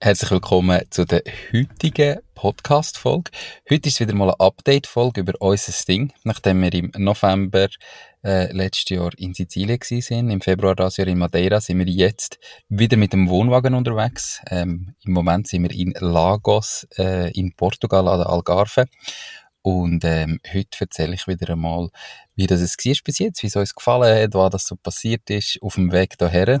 Herzlich willkommen zu der heutigen Podcast-Folge. Heute ist wieder mal eine Update-Folge über unser Ding, nachdem wir im November äh, letztes Jahr in Sizilien waren. Im Februar das Jahr in Madeira sind wir jetzt wieder mit dem Wohnwagen unterwegs. Ähm, Im Moment sind wir in Lagos äh, in Portugal an der Algarve. Und ähm, heute erzähle ich wieder einmal, wie das es war bis jetzt, wie es uns gefallen hat, was das so passiert ist auf dem Weg hierher.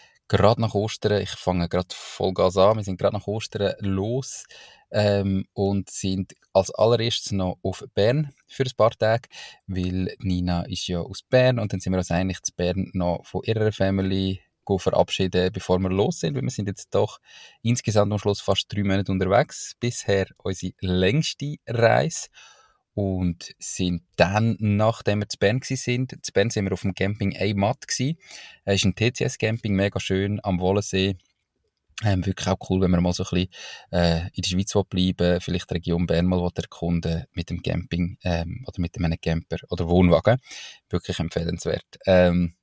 gerade nach Ostern, ich fange gerade Vollgas an, wir sind gerade nach Ostern los ähm, und sind als allererstes noch auf Bern für ein paar Tage, weil Nina ist ja aus Bern und dann sind wir uns eigentlich zu Bern noch von ihrer Family verabschieden, bevor wir los sind, weil wir sind jetzt doch insgesamt am Schluss fast drei Monate unterwegs, bisher unsere längste Reise und sind dann, nachdem wir zu Bern sind, zu Bern sind wir auf dem Camping A-Matt gsi. Es ist ein TCS-Camping, mega schön, am Wollensee. Ähm, wirklich auch cool, wenn man mal so ein bisschen äh, in der Schweiz bleiben vielleicht die Region Bern mal erkunden mit dem Camping ähm, oder mit einem Camper oder Wohnwagen. Wirklich empfehlenswert. Ähm,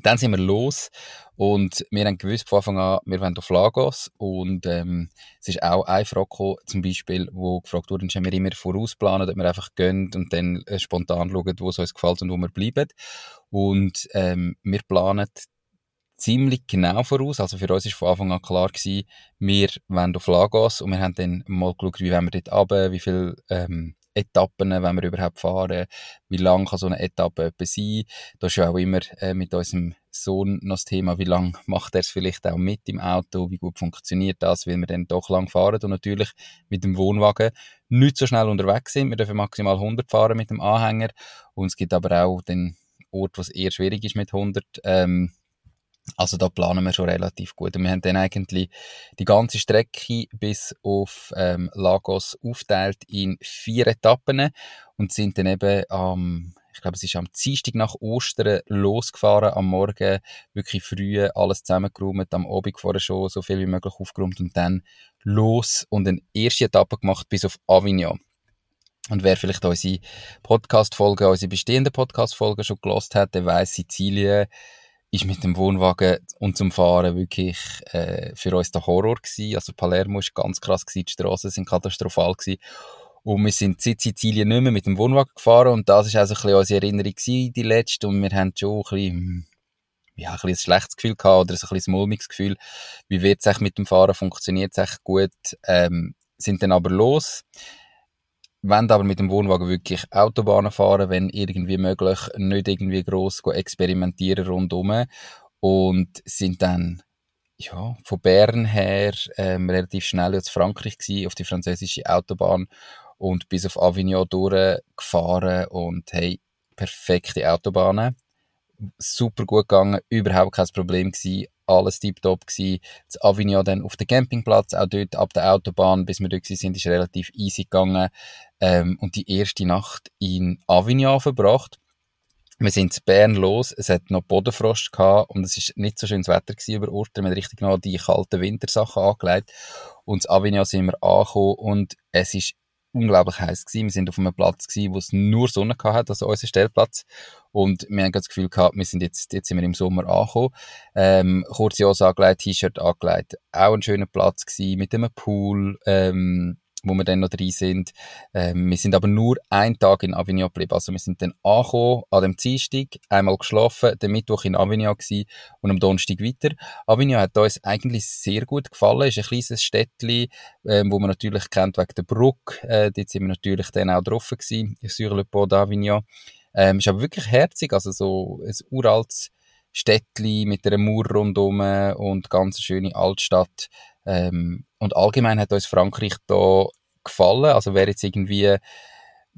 dann sind wir los und wir haben gewusst von Anfang an, wir wollen auf Lagos und ähm, es ist auch eine Frage gekommen, zum Beispiel, wo gefragt wurde, sollen wir immer vorausplanen, dass wir einfach gehen und dann äh, spontan schauen, wo es uns gefällt und wo wir bleiben. Und ähm, wir planen ziemlich genau voraus. Also für uns war von Anfang an klar gewesen, wir wollen auf Lagos und wir haben dann mal geschaut, wie wollen wir dort runter, wie viel ähm, Etappen, wenn wir überhaupt fahren, wie lang kann so eine Etappe etwa sein. Da ist ja auch immer äh, mit unserem Sohn noch das Thema, wie lang macht er es vielleicht auch mit im Auto, wie gut funktioniert das, weil wir dann doch lang fahren und natürlich mit dem Wohnwagen nicht so schnell unterwegs sind. Wir dürfen maximal 100 fahren mit dem Anhänger und es gibt aber auch den Ort, wo es eher schwierig ist mit 100. Ähm, also da planen wir schon relativ gut. Und wir haben dann eigentlich die ganze Strecke bis auf ähm, Lagos aufteilt in vier Etappen und sind dann eben am, ich glaube es ist am Dienstag nach Ostern losgefahren, am Morgen wirklich früh alles zusammengeräumt, am Abend vorher schon so viel wie möglich aufgeräumt und dann los und eine erste Etappe gemacht bis auf Avignon. Und wer vielleicht unsere Podcast-Folgen, unsere bestehenden Podcast-Folgen schon gelost hat, der weiß Sizilien ist mit dem Wohnwagen und zum Fahren wirklich äh, für uns der Horror gewesen. Also Palermo ist ganz krass gewesen, die Straßen sind katastrophal gewesen. Und wir sind seit Sizilien nicht mehr mit dem Wohnwagen gefahren und das ist also ein bisschen unsere Erinnerung gewesen, die letzte und wir haben schon ein bisschen, ja, ein, bisschen ein schlechtes Gefühl gehabt oder ein bisschen ein mulmiges Gefühl. Wie wird es mit dem Fahren? Funktioniert es echt gut? Ähm, sind dann aber los wollen aber mit dem Wohnwagen wirklich Autobahnen fahren, wenn irgendwie möglich, nicht irgendwie gross experimentieren rundherum und sind dann ja, von Bern her ähm, relativ schnell in Frankreich gewesen, auf die französische Autobahn und bis auf Avignon durchgefahren und hey, perfekte Autobahnen. Super gut gegangen, überhaupt kein Problem gewesen alles tiptop gsi. Das Avignon dann auf dem Campingplatz, auch dort ab der Autobahn, bis wir dort sind, ist relativ easy gegangen. Ähm, und die erste Nacht in Avignon verbracht. Wir sind zu Bern los, es hat noch Bodenfrost gehabt und es ist nicht so schönes Wetter gewesen über Ostern. Wir haben richtig noch die kalten Wintersachen angelegt. Und zu Avignon sind wir angekommen und es ist unglaublich heiß gewesen. Wir sind auf einem Platz gewesen, wo es nur Sonne gehabt hat, also unser Stellplatz. Und wir haben das Gefühl gehabt, wir sind jetzt, jetzt sind wir im Sommer angekommen. Ähm, kurze Hose angelegt, T-Shirt angelegt. Auch ein schöner Platz gewesen, mit einem Pool, ähm, wo wir dann noch drin sind. Ähm, wir sind aber nur einen Tag in Avignon geblieben. Also wir sind dann angekommen an dem Dienstag, einmal geschlafen, den Mittwoch in Avignon gewesen und am Donnerstag weiter. Avignon hat uns eigentlich sehr gut gefallen. Es ist ein kleines Städtchen, ähm, wo man natürlich kennt wegen der Brücke. Äh, dort sind wir natürlich dann auch drauf gewesen, sur le Port d'Avignon. Ähm, ist aber wirklich herzig, also so ein uraltes Städtli mit einer Mauer rundum und ganz schöne Altstadt. Ähm, und allgemein hat uns Frankreich da gefallen. Also wer jetzt irgendwie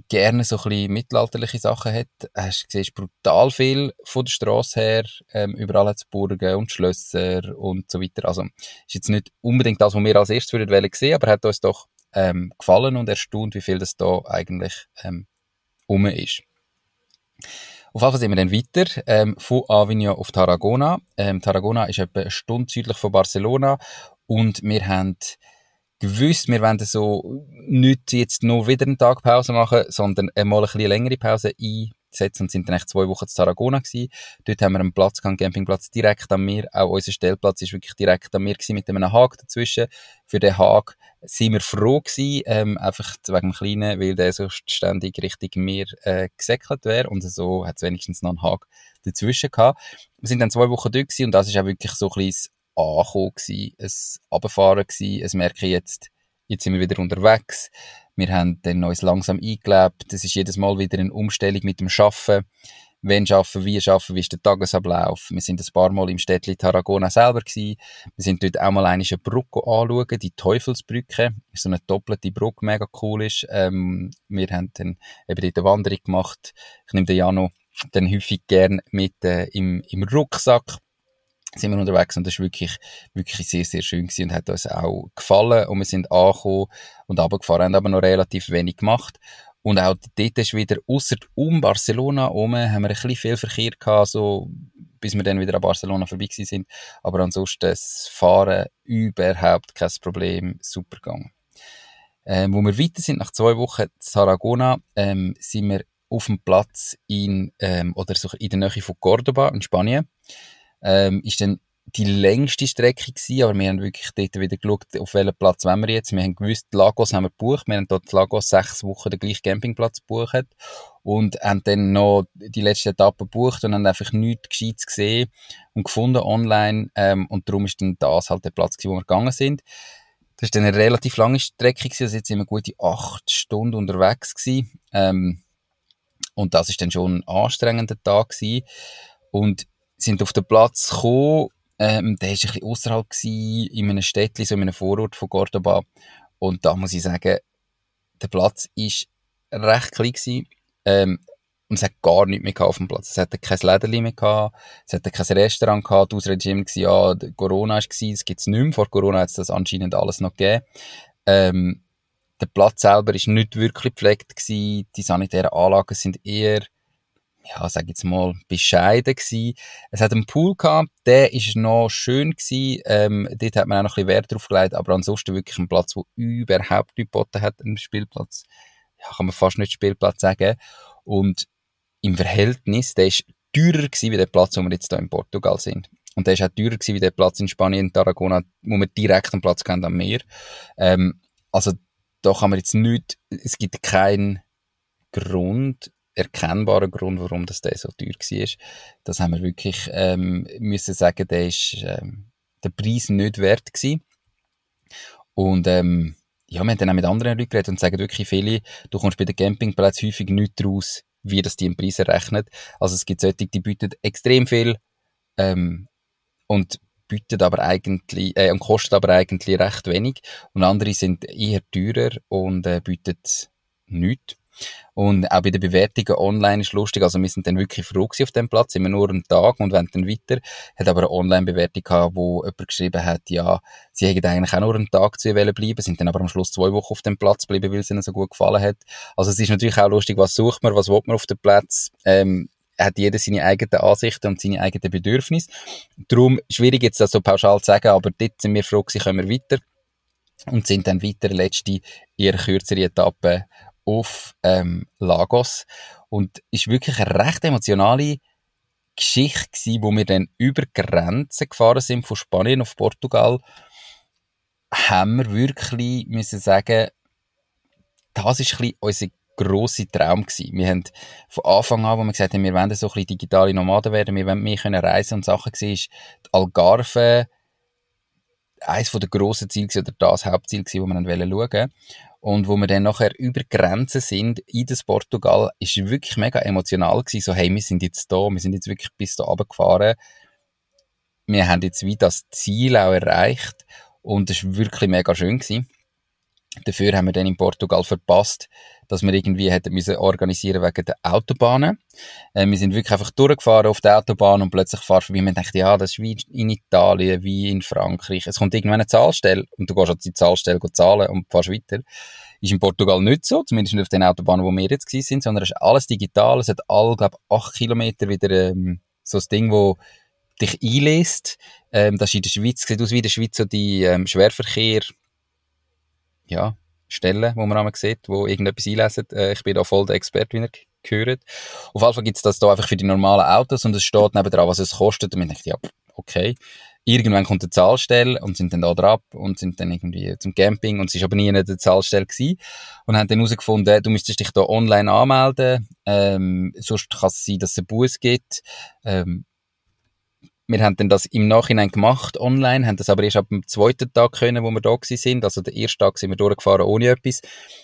gerne so ein bisschen mittelalterliche Sachen hat, hast, siehst brutal viel von der Straße her. Ähm, überall hat es Burgen und Schlösser und so weiter. Also ist jetzt nicht unbedingt das, was wir als erstes würden wollen sehen, aber hat uns doch ähm, gefallen und erstaunt, wie viel das da eigentlich ähm, um ist. Auf jeden Fall sind wir dann weiter, ähm, von Avignon auf Tarragona. Ähm, Tarragona ist etwa eine Stunde südlich von Barcelona und wir haben gewusst, wir wollen so nicht jetzt noch wieder einen Tag Pause machen, sondern einmal eine längere Pause einsetzen und sind dann echt zwei Wochen zu Tarragona gewesen. Dort haben wir einen Platz gehabt, einen Campingplatz direkt an mir. Auch unser Stellplatz ist wirklich direkt an mir gewesen, mit einem Haag dazwischen. Für den Haag sind wir froh gewesen, ähm, einfach wegen dem Kleinen, weil der so ständig Richtung mir äh, gesäckelt wäre und so hat es wenigstens noch einen Haag dazwischen gehabt. Wir sind dann zwei Wochen dort gewesen und das ist auch wirklich so ein bisschen Ankommen gewesen, ein Abfahren gewesen, ein Merken jetzt, jetzt sind wir wieder unterwegs. Wir haben dann uns langsam eingelebt. Das ist jedes Mal wieder eine Umstellung mit dem Schaffen. Wenn schaffen, wie schaffen, wie ist der Tagesablauf. Wir sind ein paar Mal im Städtchen Tarragona selber gewesen. Wir sind dort auch mal eine Brücke anschauen, die Teufelsbrücke. So eine doppelte Brücke, mega cool ist. Ähm, wir haben dann eben dort eine Wanderung gemacht. Ich nehme den Jano dann häufig gern mit äh, im, im Rucksack sind wir unterwegs und das war wirklich, wirklich sehr, sehr schön gewesen und hat uns auch gefallen und wir sind angekommen und runtergefahren, haben aber noch relativ wenig gemacht und auch dort ist wieder, ausser um Barcelona herum, haben wir ein bisschen viel Verkehr gehabt, so, bis wir dann wieder an Barcelona vorbei sind, aber ansonsten das Fahren überhaupt kein Problem, super gegangen. Ähm, wo wir weiter sind, nach zwei Wochen in Tarragona, ähm, sind wir auf dem Platz in, ähm, oder so in der Nähe von Cordoba in Spanien ähm, ist dann die längste Strecke gewesen, aber wir haben wirklich dort wieder geschaut, auf welchen Platz wollen wir jetzt. Wir haben gewusst, Lagos haben wir gebucht. Wir haben dort Lagos sechs Wochen den gleichen Campingplatz gebucht und haben dann noch die letzte Etappe gebucht und haben einfach nichts Gescheites gesehen und gefunden online ähm, und darum ist dann das halt der Platz gewesen, wo wir gegangen sind. Das ist dann eine relativ lange Strecke gewesen, also jetzt sind wir gute acht Stunden unterwegs gewesen. Ähm, und das ist dann schon ein anstrengender Tag gewesen. Und sind auf den Platz gekommen. Ähm, der war ein bisschen außerhalb in einem Städtchen, so in einem Vorort von Cordoba. Und da muss ich sagen, der Platz war recht klein gewesen. Ähm, und es hat gar nichts mehr auf dem Platz. Es hatte kein Läden mehr gehabt, es hatte kein Restaurant gehabt. Die Ausrede war ja, Corona war, es gibt es nicht mehr. Vor Corona hat es das anscheinend alles noch gegeben. Ähm, der Platz selber war nicht wirklich gepflegt gewesen. Die sanitären Anlagen sind eher ja, sag jetzt mal, bescheiden gewesen. Es hat einen Pool gehabt, der ist noch schön gewesen, ähm, dort hat man auch noch ein bisschen Wert drauf gelegt, aber ansonsten wirklich ein Platz, wo überhaupt nicht geboten hat, ein Spielplatz. Ja, kann man fast nicht Spielplatz sagen. Und im Verhältnis, der ist teurer gewesen wie der Platz, wo wir jetzt hier in Portugal sind. Und der ist auch teurer gewesen wie der Platz in Spanien, in Tarragona, wo wir direkt einen Platz kennen am Meer. Ähm, also, da kann man jetzt nicht, es gibt keinen Grund, erkennbaren Grund, warum das der so teuer war. Das haben wir wirklich ähm, müssen sagen, der ist ähm, der Preis nicht wert gewesen. Und ähm, ja, wir haben dann auch mit anderen Leuten geredet und sagen wirklich viele, du kommst bei den Campingplätzen häufig nicht raus, wie das die im Preis errechnet. Also es gibt solche, die bieten extrem viel ähm, und bieten aber eigentlich äh, und kosten aber eigentlich recht wenig und andere sind eher teurer und äh, bieten nichts. Und auch bei den Bewertungen online ist lustig. Also wir sind dann wirklich froh auf dem Platz, immer nur einen Tag und wenn dann weiter. Hat aber eine Online-Bewertung gehabt, wo jemand geschrieben hat, ja, sie hätten eigentlich auch nur einen Tag zu ihr bleiben, sind dann aber am Schluss zwei Wochen auf dem Platz geblieben, weil es ihnen so gut gefallen hat. Also es ist natürlich auch lustig, was sucht man, was will man auf dem Platz. Ähm, hat jeder seine eigenen Ansichten und seine eigenen Bedürfnisse. Darum schwierig jetzt das so pauschal zu sagen, aber dort sind wir froh gewesen, können wir weiter und sind dann weiter letzte, eher kürzere Etappe auf ähm, Lagos und ist wirklich eine recht emotionale Geschichte gewesen, wo wir dann über Grenzen gefahren sind von Spanien auf Portugal, haben wir wirklich müssen sagen, das bisschen unser grosser Traum gewesen. Wir haben von Anfang an, wo wir gesagt haben, wir wollen so ein bisschen digitale Nomaden werden, wir wollen mehr reisen und Sachen gesehen, ist die Algarve eines der grossen Ziele oder das Hauptziel wo wir schauen und wo wir dann nachher über Grenzen sind, in das Portugal, ist wirklich mega emotional gewesen, so, hey, wir sind jetzt da, wir sind jetzt wirklich bis da runtergefahren. Wir haben jetzt wie das Ziel auch erreicht und es war wirklich mega schön gewesen. Dafür haben wir dann in Portugal verpasst, dass wir irgendwie hätten müssen organisieren wegen der Autobahnen. Äh, wir sind wirklich einfach durchgefahren auf der Autobahn und plötzlich du vorbei und dachte, ja, das ist wie in Italien, wie in Frankreich. Es kommt irgendwann eine Zahlstelle und du gehst an die Zahlstelle zahlen und fährst weiter. Ist in Portugal nicht so, zumindest nicht auf den Autobahnen, wo wir jetzt gewesen sind, sondern es ist alles digital. Es hat alle, glaube ich, acht Kilometer wieder ähm, so das Ding, wo dich einlässt. Ähm, das ist in der Schweiz, sieht aus wie in der Schweiz so die ähm, Schwerverkehr, ja, Stellen, wo man einmal sieht, wo irgendetwas einlesen. Äh, ich bin da voll der Experte, wie ihr gehört. Auf jeden Fall gibt es das da einfach für die normalen Autos und es steht nebenan, was es kostet. Und ich dachte, ja, okay. Irgendwann kommt eine Zahlstelle und sind dann da drauf und sind dann irgendwie zum Camping und es ist aber nie eine Zahlstelle gewesen. Und haben dann herausgefunden, du müsstest dich da online anmelden, ähm, sonst kann es sein, dass es einen Bus gibt. Ähm, wir haben dann das im Nachhinein gemacht online, haben das aber erst ab dem zweiten Tag können, wo wir da gewesen sind. Also der erste Tag sind wir durchgefahren ohne etwas.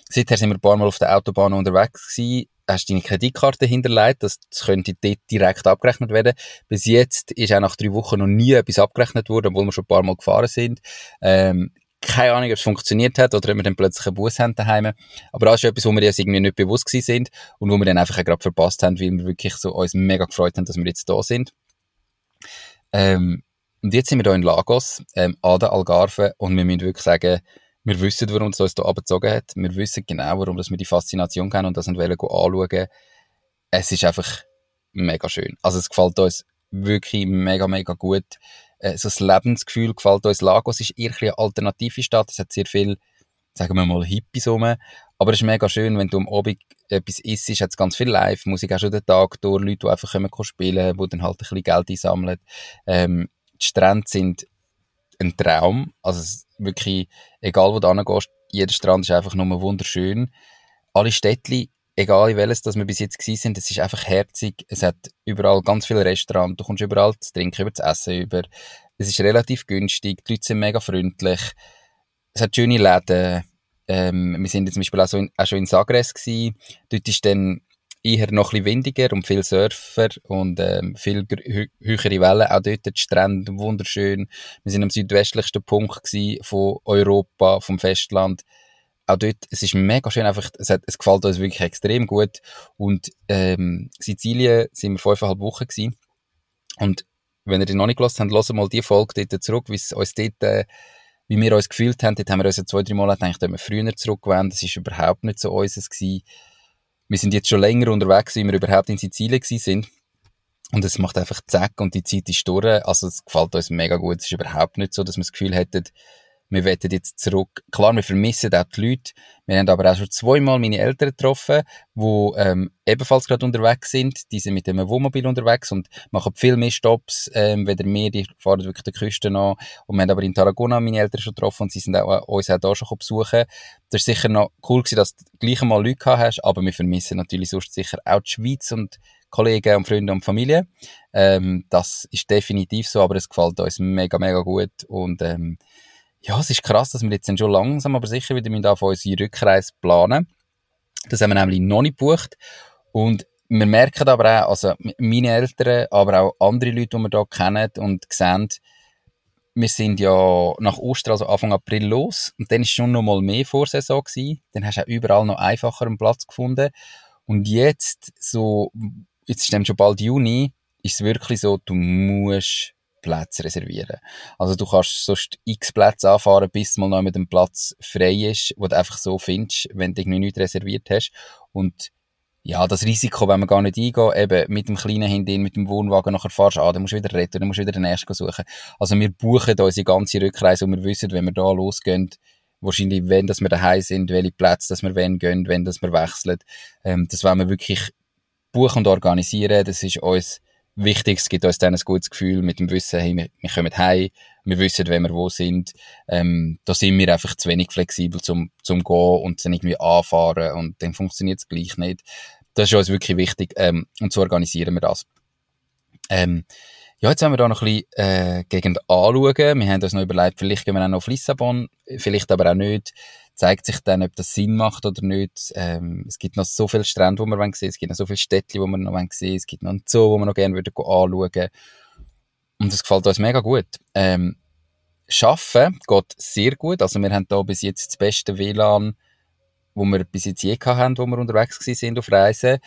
Seither sind wir ein paar Mal auf der Autobahn unterwegs gewesen. Hast deine Kreditkarte hinterlegt, das könnte dort direkt abgerechnet werden. Bis jetzt ist auch nach drei Wochen noch nie etwas abgerechnet worden, obwohl wir schon ein paar Mal gefahren sind. Ähm, keine Ahnung, ob es funktioniert hat oder ob wir dann plötzlich einen Bus haben daheim. Aber das ist etwas, wo wir uns irgendwie nicht bewusst sind und wo wir dann einfach gerade verpasst haben, weil wir wirklich so uns mega gefreut haben, dass wir jetzt da sind. Ähm, und jetzt sind wir hier in Lagos, ähm, an der Algarve, und wir müssen wirklich sagen, wir wissen, warum es uns hier abgezogen hat. Wir wissen genau, warum wir die Faszination kennen und das wollen anschauen. Es ist einfach mega schön. Also es gefällt uns wirklich mega, mega gut. Äh, so das Lebensgefühl gefällt uns. Lagos ist eher eine alternative Stadt. Es hat sehr viel, sagen wir mal, Hippies rum. Aber es ist mega schön, wenn du am Abend etwas isst, hat es ganz viel Live-Musik, auch schon den Tag durch, Leute, die einfach kommen spielen, die dann halt ein bisschen Geld einsammeln. Ähm, die Strände sind ein Traum, also wirklich, egal wo du hingehst, jeder Strand ist einfach nur wunderschön. Alle Städte, egal in welches, dass wir bis jetzt gewesen sind, es ist einfach herzig, es hat überall ganz viele Restaurants, du kommst überall zu trinken, über zu essen, über, es ist relativ günstig, die Leute sind mega freundlich, es hat schöne Läden, ähm, wir sind zum Beispiel auch, so in, auch schon in Sagres gewesen. Dort ist dann eher noch ein windiger und viel Surfer und ähm, viel hö höhere Wellen. Auch dort die Strände wunderschön. Wir sind am südwestlichsten Punkt von Europa, vom Festland. Auch dort, es ist mega schön, einfach, es, hat, es gefällt uns wirklich extrem gut. Und ähm, Sizilien sind wir fünfeinhalb Wochen gewesen. Und wenn ihr die noch nicht gelassen habt, hört mal die Folge dort zurück, wie es uns dort äh, wie wir uns gefühlt haben. Dort haben wir uns ja zwei, drei gedacht, dass wir früher zurückgewenden. Das war überhaupt nicht so unseres gewesen. Wir sind jetzt schon länger unterwegs, wie wir überhaupt in Sizilien gewesen sind. Und es macht einfach zack und die Zeit ist durch. Also es gefällt uns mega gut. Es ist überhaupt nicht so, dass wir das Gefühl hätten, wir wollen jetzt zurück. Klar, wir vermissen auch die Leute. Wir haben aber auch schon zweimal meine Eltern getroffen, die ähm, ebenfalls gerade unterwegs sind. Die sind mit dem Wohnmobil unterwegs und machen viel mehr Stops, ähm, weder wir, die fahren wirklich die Küste an. Und wir haben aber in Tarragona meine Eltern schon getroffen und sie sind auch, uns auch da schon besuchen. Das ist sicher noch cool gewesen, dass du gleich einmal Leute gehabt hast, aber wir vermissen natürlich sonst sicher auch die Schweiz und Kollegen und Freunde und Familie. Ähm, das ist definitiv so, aber es gefällt uns mega, mega gut und ähm, ja, es ist krass, dass wir jetzt schon langsam, aber sicher wieder mit auf unsere Rückreise planen. Das haben wir nämlich noch nicht gebucht. Und wir merken aber auch, also meine Eltern, aber auch andere Leute, die wir hier kennen und sehen, wir sind ja nach Ostern, also Anfang April los. Und dann ist schon noch mal mehr Vorsaison gewesen. Dann hast du auch überall noch einfacher einen Platz gefunden. Und jetzt, so, jetzt ist schon bald Juni, ist es wirklich so, du musst Plätze reservieren. Also du kannst sonst x Plätze anfahren, bis mal noch mit dem Platz frei ist, wo du einfach so findest, wenn du irgendwie nichts reserviert hast. Und ja, das Risiko, wenn man gar nicht eingehen, eben mit dem kleinen Handy, mit dem Wohnwagen nachher fahrst an, dann musst du wieder retten, dann musst du wieder den nächsten suchen. Also wir buchen da unsere ganze Rückreise und wir wissen, wenn wir da losgehen, wahrscheinlich, wenn dass wir daheim sind, welche Plätze, dass wir wenn gehen, wenn dass wir wechseln. Ähm, das wollen wir wirklich buchen und organisieren. Das ist uns wichtig. Es gibt uns dann ein gutes Gefühl mit dem Wissen, hey, wir, kommen heim, wir wissen, wenn wir wo sind. Ähm, da sind wir einfach zu wenig flexibel zum, zum gehen und dann irgendwie anfahren und dann funktioniert es gleich nicht. Das ist uns wirklich wichtig ähm, und so organisieren wir das. Ähm, ja, jetzt haben wir da noch ein bisschen äh, Gegend anschauen. Wir haben uns noch überlegt, vielleicht gehen wir auch noch auf Lissabon, vielleicht aber auch nicht. Zeigt sich dann, ob das Sinn macht oder nicht. Ähm, es gibt noch so viele Strände, wo wir sehen wollen. Es gibt noch so viele Städte, wo wir noch sehen wollen. Es gibt noch einen Zoo, wo wir noch gerne würden anschauen Und das gefällt uns mega gut. Ähm, Schaffen geht sehr gut. Also wir haben da bis jetzt das beste WLAN, wo wir bis jetzt je hatten, wo wir unterwegs sind auf Reisen.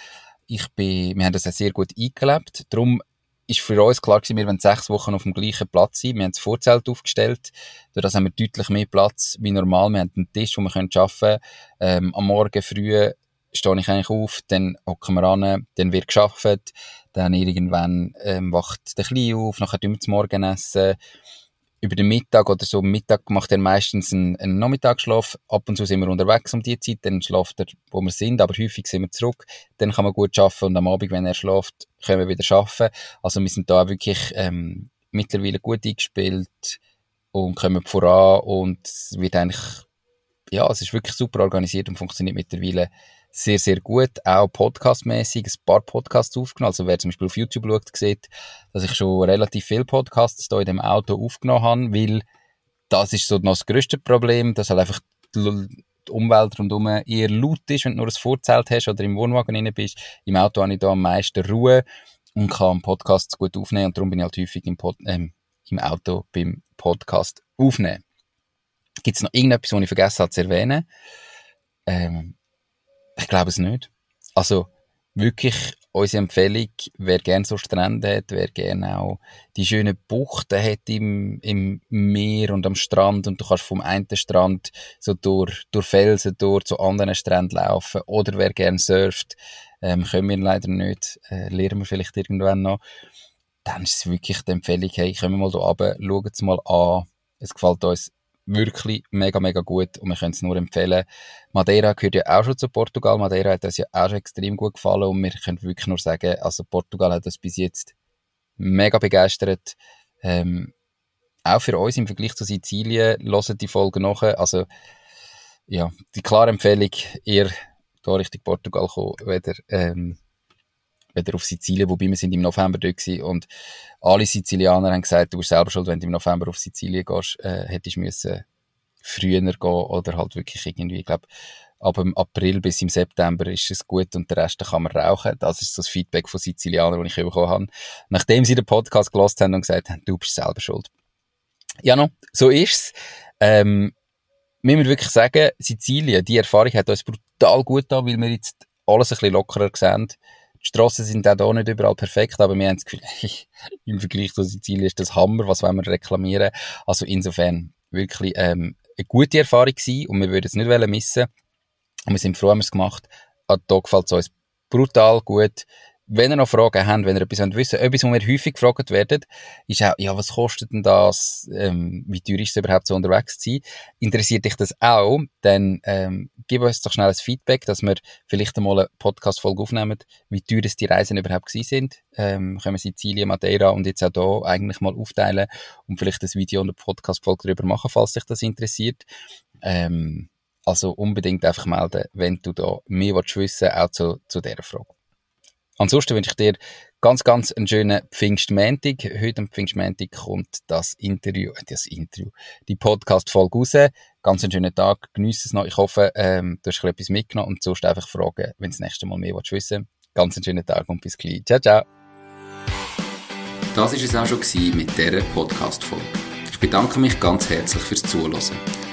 Ich bin, wir haben das auch sehr gut eingelebt. Darum ist für uns klar gewesen, wir wollen sechs Wochen auf dem gleichen Platz sein. Wir haben das Vorzelt aufgestellt. Dadurch haben wir deutlich mehr Platz wie normal. Wir haben einen Tisch, wo wir arbeiten können. Ähm, am Morgen früh stehe ich eigentlich auf, dann hocken wir an, dann wird geschafft, dann irgendwann ähm, wacht der Kleine auf, nachher tun wir das Morgenessen über den Mittag oder so, Mittag macht er meistens einen, einen Nachmittagsschlaf. Ab und zu sind wir unterwegs um die Zeit, dann schlaft er, wo wir sind, aber häufig sind wir zurück. Dann kann man gut arbeiten und am Abend, wenn er schläft, können wir wieder arbeiten. Also wir sind da wirklich ähm, mittlerweile gut eingespielt und kommen voran und es wird eigentlich, ja, es ist wirklich super organisiert und funktioniert mittlerweile sehr, sehr gut. Auch podcastmäßig ein paar Podcasts aufgenommen. Also wer zum Beispiel auf YouTube schaut, sieht, dass ich schon relativ viele Podcasts da in dem Auto aufgenommen habe, weil das ist so noch das grösste Problem, dass halt einfach die Umwelt rundherum eher laut ist, wenn du nur ein Vorzelt hast oder im Wohnwagen rein bist. Im Auto habe ich da am meisten Ruhe und kann Podcasts gut aufnehmen und darum bin ich halt häufig im, Pod ähm, im Auto beim Podcast aufnehmen. Gibt es noch irgendetwas, was ich vergessen habe zu erwähnen? Ähm, ich glaube es nicht. Also wirklich unsere Empfehlung, wer gerne so Strände hat, wer gerne auch die schönen Buchten hat im, im Meer und am Strand und du kannst vom einen Strand so durch, durch Felsen durch zu anderen Stränden laufen oder wer gerne surft, ähm, können wir leider nicht, äh, lernen wir vielleicht irgendwann noch, dann ist es wirklich die Empfehlung, hey, kommen wir mal da runter, schauen es mal an, es gefällt uns wirklich mega, mega gut und wir können es nur empfehlen. Madeira gehört ja auch schon zu Portugal. Madeira hat uns ja auch schon extrem gut gefallen und wir können wirklich nur sagen, also Portugal hat uns bis jetzt mega begeistert. Ähm, auch für uns im Vergleich zu Sizilien, hören die Folgen nach. Also, ja, die klare Empfehlung, eher da Richtung Portugal kommen, weder, ähm, weder auf Sizilien, wobei wir sind im November dort gewesen und alle Sizilianer haben gesagt, du bist selber schuld, wenn du im November auf Sizilien gehst, äh, hättest müssen früher gehen oder halt wirklich irgendwie, ich glaube, ab dem April bis im September ist es gut und den Rest kann man rauchen. Das ist so das Feedback von Sizilianern, das ich bekommen habe. Nachdem sie den Podcast gelost haben und gesagt haben, du bist selber schuld. Ja, no, so ist's. Ähm, wir müssen wirklich sagen, Sizilien, die Erfahrung hat uns brutal gut da, weil wir jetzt alles ein bisschen lockerer sehen. Strassen sind auch hier nicht überall perfekt, aber wir haben das Gefühl, im Vergleich zu Sizilien ist das Hammer, was wollen wir reklamieren. Also insofern wirklich ähm, eine gute Erfahrung gewesen und wir würden es nicht missen und wir sind froh, haben wir es gemacht. An ah, gefällt es uns brutal gut wenn ihr noch Fragen habt, wenn ihr etwas wissen wollt, etwas, was wir häufig gefragt werden, ist auch, ja, was kostet denn das, ähm, wie teuer ist es überhaupt so unterwegs zu sein? Interessiert dich das auch, dann ähm, gib uns doch schnell ein Feedback, dass wir vielleicht einmal eine Podcast-Folge aufnehmen, wie teuer es die Reisen überhaupt gewesen sind. Ähm, können wir Sizilien, Madeira und jetzt auch hier eigentlich mal aufteilen und vielleicht ein Video und eine Podcast-Folge darüber machen, falls dich das interessiert. Ähm, also unbedingt einfach melden, wenn du da mehr wissen willst, auch zu, zu dieser Frage. Ansonsten wünsche ich dir ganz, ganz einen schönen Pfingstmäntig. Heute am Pfingstmäntig kommt das Interview, äh, das Interview, die Podcast-Folge raus. Ganz einen schönen Tag, genieße es noch. Ich hoffe, ähm, du hast etwas mitgenommen und sonst einfach fragen, wenn du das nächste Mal mehr willst Ganz einen schönen Tag und bis gleich. Ciao, ciao. Das war es auch schon mit dieser Podcast-Folge. Ich bedanke mich ganz herzlich fürs Zuhören.